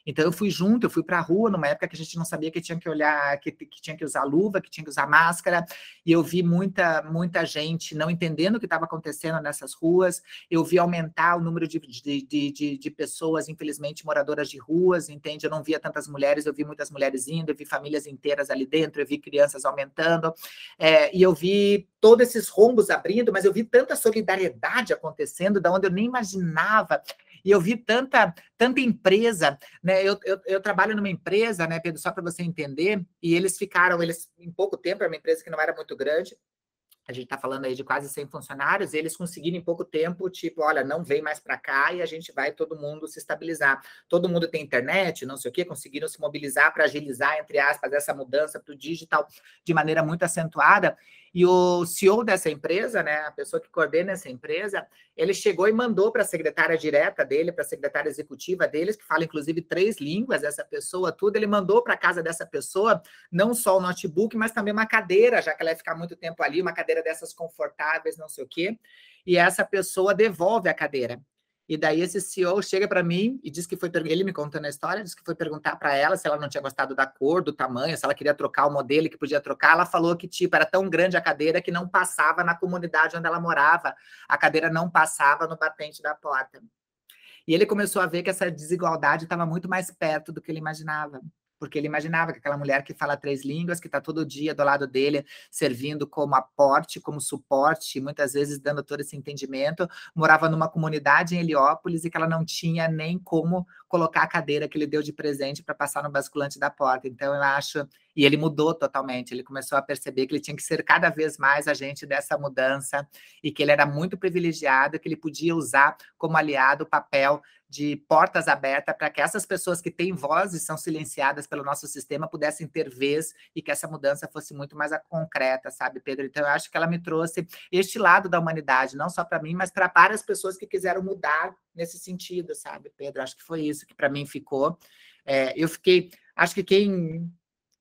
Então eu fui junto, eu fui para a rua numa época que a gente não sabia que tinha que olhar, que, que tinha que usar luva, que tinha que usar máscara, e eu vi muita, muita gente não entendendo o que estava acontecendo nessas ruas, eu vi aumentar o número de, de, de, de pessoas, infelizmente, moradoras de ruas, entende? Eu não via tantas mulheres, eu vi muitas mulheres mulheres indo, eu vi famílias inteiras ali dentro, eu vi crianças aumentando, é, e eu vi todos esses rombos abrindo, mas eu vi tanta solidariedade acontecendo, da onde eu nem imaginava. E eu vi tanta, tanta empresa, né? Eu, eu, eu trabalho numa empresa, né, Pedro, só para você entender, e eles ficaram, eles em pouco tempo, era uma empresa que não era muito grande, a gente está falando aí de quase 100 funcionários, eles conseguiram em pouco tempo, tipo, olha, não vem mais para cá e a gente vai todo mundo se estabilizar. Todo mundo tem internet, não sei o quê, conseguiram se mobilizar para agilizar, entre aspas, essa mudança para o digital de maneira muito acentuada. E o CEO dessa empresa, né, a pessoa que coordena essa empresa, ele chegou e mandou para a secretária direta dele, para a secretária executiva deles, que fala inclusive três línguas, essa pessoa, tudo, ele mandou para casa dessa pessoa não só o notebook, mas também uma cadeira, já que ela ia ficar muito tempo ali, uma cadeira dessas confortáveis, não sei o quê. E essa pessoa devolve a cadeira. E daí esse CEO chega para mim e diz que foi ele me contando a história, diz que foi perguntar para ela se ela não tinha gostado da cor, do tamanho, se ela queria trocar o modelo que podia trocar. Ela falou que tipo era tão grande a cadeira que não passava na comunidade onde ela morava. A cadeira não passava no batente da porta. E ele começou a ver que essa desigualdade estava muito mais perto do que ele imaginava porque ele imaginava que aquela mulher que fala três línguas, que está todo dia do lado dele, servindo como aporte, como suporte, muitas vezes dando todo esse entendimento, morava numa comunidade em Heliópolis e que ela não tinha nem como colocar a cadeira que ele deu de presente para passar no basculante da porta. Então, eu acho. E ele mudou totalmente, ele começou a perceber que ele tinha que ser cada vez mais agente dessa mudança e que ele era muito privilegiado, que ele podia usar como aliado o papel de portas abertas para que essas pessoas que têm voz e são silenciadas pelo nosso sistema pudessem ter vez e que essa mudança fosse muito mais concreta, sabe, Pedro? Então, eu acho que ela me trouxe este lado da humanidade, não só para mim, mas para várias pessoas que quiseram mudar nesse sentido, sabe, Pedro? Acho que foi isso que para mim ficou. É, eu fiquei, acho que quem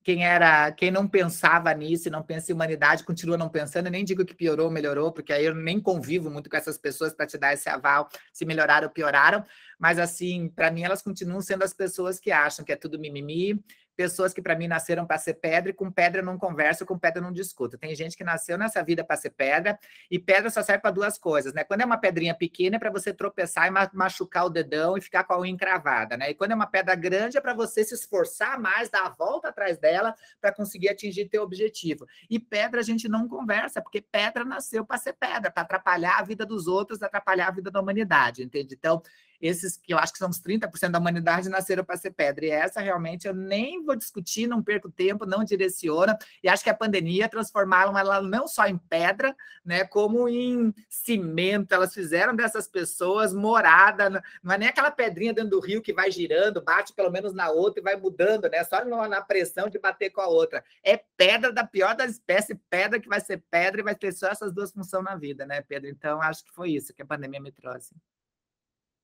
quem era, quem não pensava nisso não pensa em humanidade continua não pensando. Eu nem digo que piorou ou melhorou, porque aí eu nem convivo muito com essas pessoas para te dar esse aval se melhoraram ou pioraram. Mas assim, para mim elas continuam sendo as pessoas que acham que é tudo mimimi, pessoas que para mim nasceram para ser pedra e com pedra não converso, com pedra não discuto. Tem gente que nasceu nessa vida para ser pedra e pedra só serve para duas coisas, né? Quando é uma pedrinha pequena é para você tropeçar e machucar o dedão e ficar com a unha encravada, né? E quando é uma pedra grande é para você se esforçar mais, dar a volta atrás dela para conseguir atingir teu objetivo. E pedra a gente não conversa, porque pedra nasceu para ser pedra, para atrapalhar a vida dos outros, atrapalhar a vida da humanidade, entende? Então, esses que eu acho que são os 30% da humanidade nasceram para ser pedra. E essa realmente eu nem vou discutir, não perco tempo, não direciona. E acho que a pandemia transformaram ela não só em pedra, né, como em cimento. Elas fizeram dessas pessoas morada. Não é nem aquela pedrinha dentro do rio que vai girando, bate pelo menos na outra e vai mudando, né? Só na pressão de bater com a outra. É pedra da pior das espécies, pedra que vai ser pedra e vai ter só essas duas funções na vida, né, Pedro? Então, acho que foi isso que a pandemia me trouxe.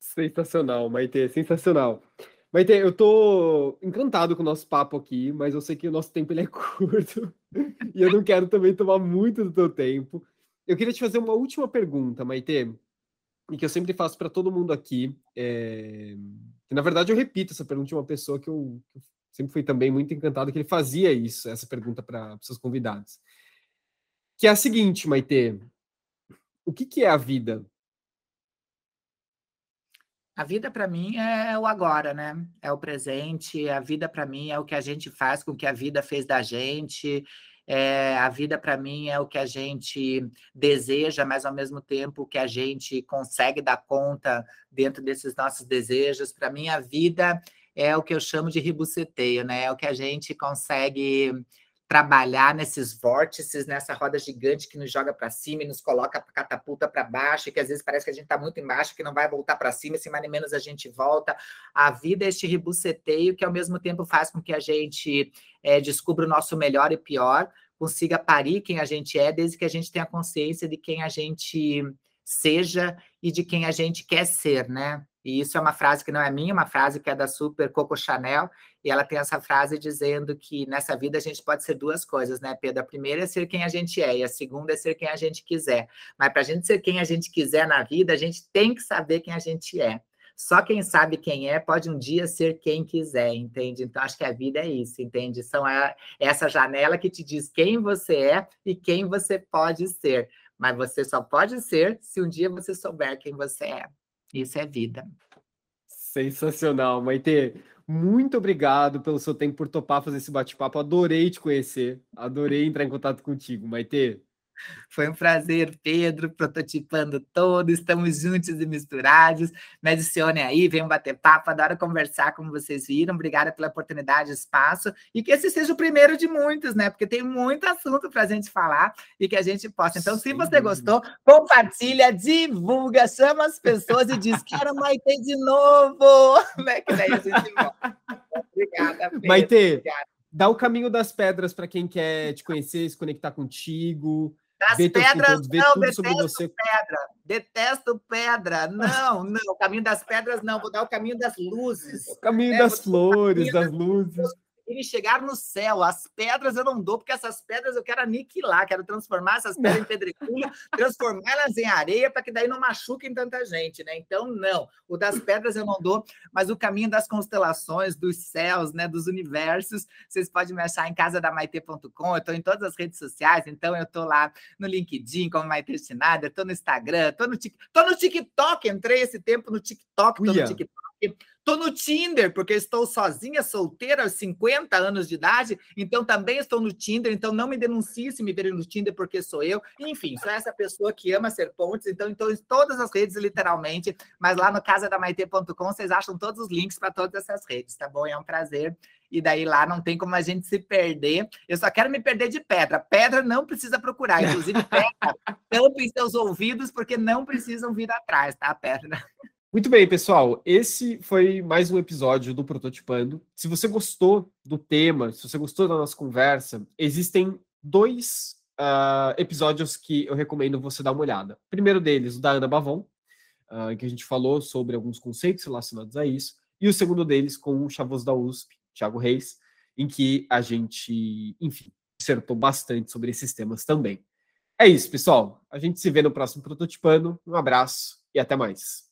Sensacional, Maite, sensacional. Maite, eu tô encantado com o nosso papo aqui, mas eu sei que o nosso tempo ele é curto e eu não quero também tomar muito do teu tempo. Eu queria te fazer uma última pergunta, Maite, e que eu sempre faço para todo mundo aqui. É... na verdade, eu repito essa pergunta de uma pessoa que eu, que eu sempre fui também muito encantado que ele fazia isso, essa pergunta para seus convidados. Que é a seguinte, Maite: o que, que é a vida? A vida para mim é o agora, né? É o presente. A vida para mim é o que a gente faz com o que a vida fez da gente. É, a vida para mim é o que a gente deseja, mas ao mesmo tempo que a gente consegue dar conta dentro desses nossos desejos. Para mim, a vida é o que eu chamo de ribuceteio, né? É o que a gente consegue trabalhar nesses vórtices, nessa roda gigante que nos joga para cima e nos coloca catapulta para baixo, e que às vezes parece que a gente está muito embaixo, que não vai voltar para cima, se mais nem menos a gente volta. A vida é este ribuceteio que ao mesmo tempo faz com que a gente é, descubra o nosso melhor e pior, consiga parir quem a gente é, desde que a gente tenha consciência de quem a gente seja e de quem a gente quer ser, né? E isso é uma frase que não é minha, é uma frase que é da Super Coco Chanel, e ela tem essa frase dizendo que nessa vida a gente pode ser duas coisas, né, Pedro? A primeira é ser quem a gente é, e a segunda é ser quem a gente quiser. Mas para a gente ser quem a gente quiser na vida, a gente tem que saber quem a gente é. Só quem sabe quem é pode um dia ser quem quiser, entende? Então, acho que a vida é isso, entende? São a, essa janela que te diz quem você é e quem você pode ser. Mas você só pode ser se um dia você souber quem você é. Isso é vida. Sensacional, Maite. Muito obrigado pelo seu tempo por topar fazer esse bate-papo. Adorei te conhecer. Adorei entrar em contato contigo, Maite. Foi um prazer, Pedro, prototipando todo. Estamos juntos e misturados. Me adicione aí, venham bater papo. Adoro conversar, como vocês viram. Obrigada pela oportunidade, espaço. E que esse seja o primeiro de muitos, né? Porque tem muito assunto para a gente falar e que a gente possa. Então, Sim. se você gostou, compartilha, divulga, chama as pessoas e diz: Quero Maite de novo. Né? Que daí a gente volta. Obrigada, Pedro. Maite. Obrigada. Dá o caminho das pedras para quem quer te conhecer, se conectar contigo. Ver pedras, não, detesto pedra. Detesto pedra. Não, não. O caminho das pedras, não. Vou dar o caminho das luzes. O caminho é, das flores, das luzes conseguirem chegar no céu. As pedras eu não dou, porque essas pedras eu quero aniquilar, quero transformar essas pedras em pedregulho, transformá-las em areia, para que daí não machuquem tanta gente, né? Então, não. O das pedras eu não dou, mas o caminho das constelações, dos céus, né? Dos universos, vocês podem me achar em casadamaite.com. Eu estou em todas as redes sociais, então eu estou lá no LinkedIn como Maite Schneider, estou no Instagram, estou no, tô no TikTok, entrei esse tempo no TikTok, estou no TikTok. Estou no Tinder, porque estou sozinha, solteira, aos 50 anos de idade, então também estou no Tinder, então não me denuncie se me verem no Tinder, porque sou eu. Enfim, sou essa pessoa que ama ser pontes, então estou em todas as redes, literalmente, mas lá no casadamaite.com vocês acham todos os links para todas essas redes, tá bom? É um prazer. E daí lá não tem como a gente se perder. Eu só quero me perder de pedra. Pedra não precisa procurar. Inclusive, pedra, tampem seus ouvidos, porque não precisam vir atrás, tá, pedra? Muito bem, pessoal. Esse foi mais um episódio do Prototipando. Se você gostou do tema, se você gostou da nossa conversa, existem dois uh, episódios que eu recomendo você dar uma olhada. O primeiro deles, o da Ana Bavon, uh, em que a gente falou sobre alguns conceitos relacionados a isso. E o segundo deles com o chavoso da USP, Thiago Reis, em que a gente, enfim, dissertou bastante sobre esses temas também. É isso, pessoal. A gente se vê no próximo Prototipando. Um abraço e até mais.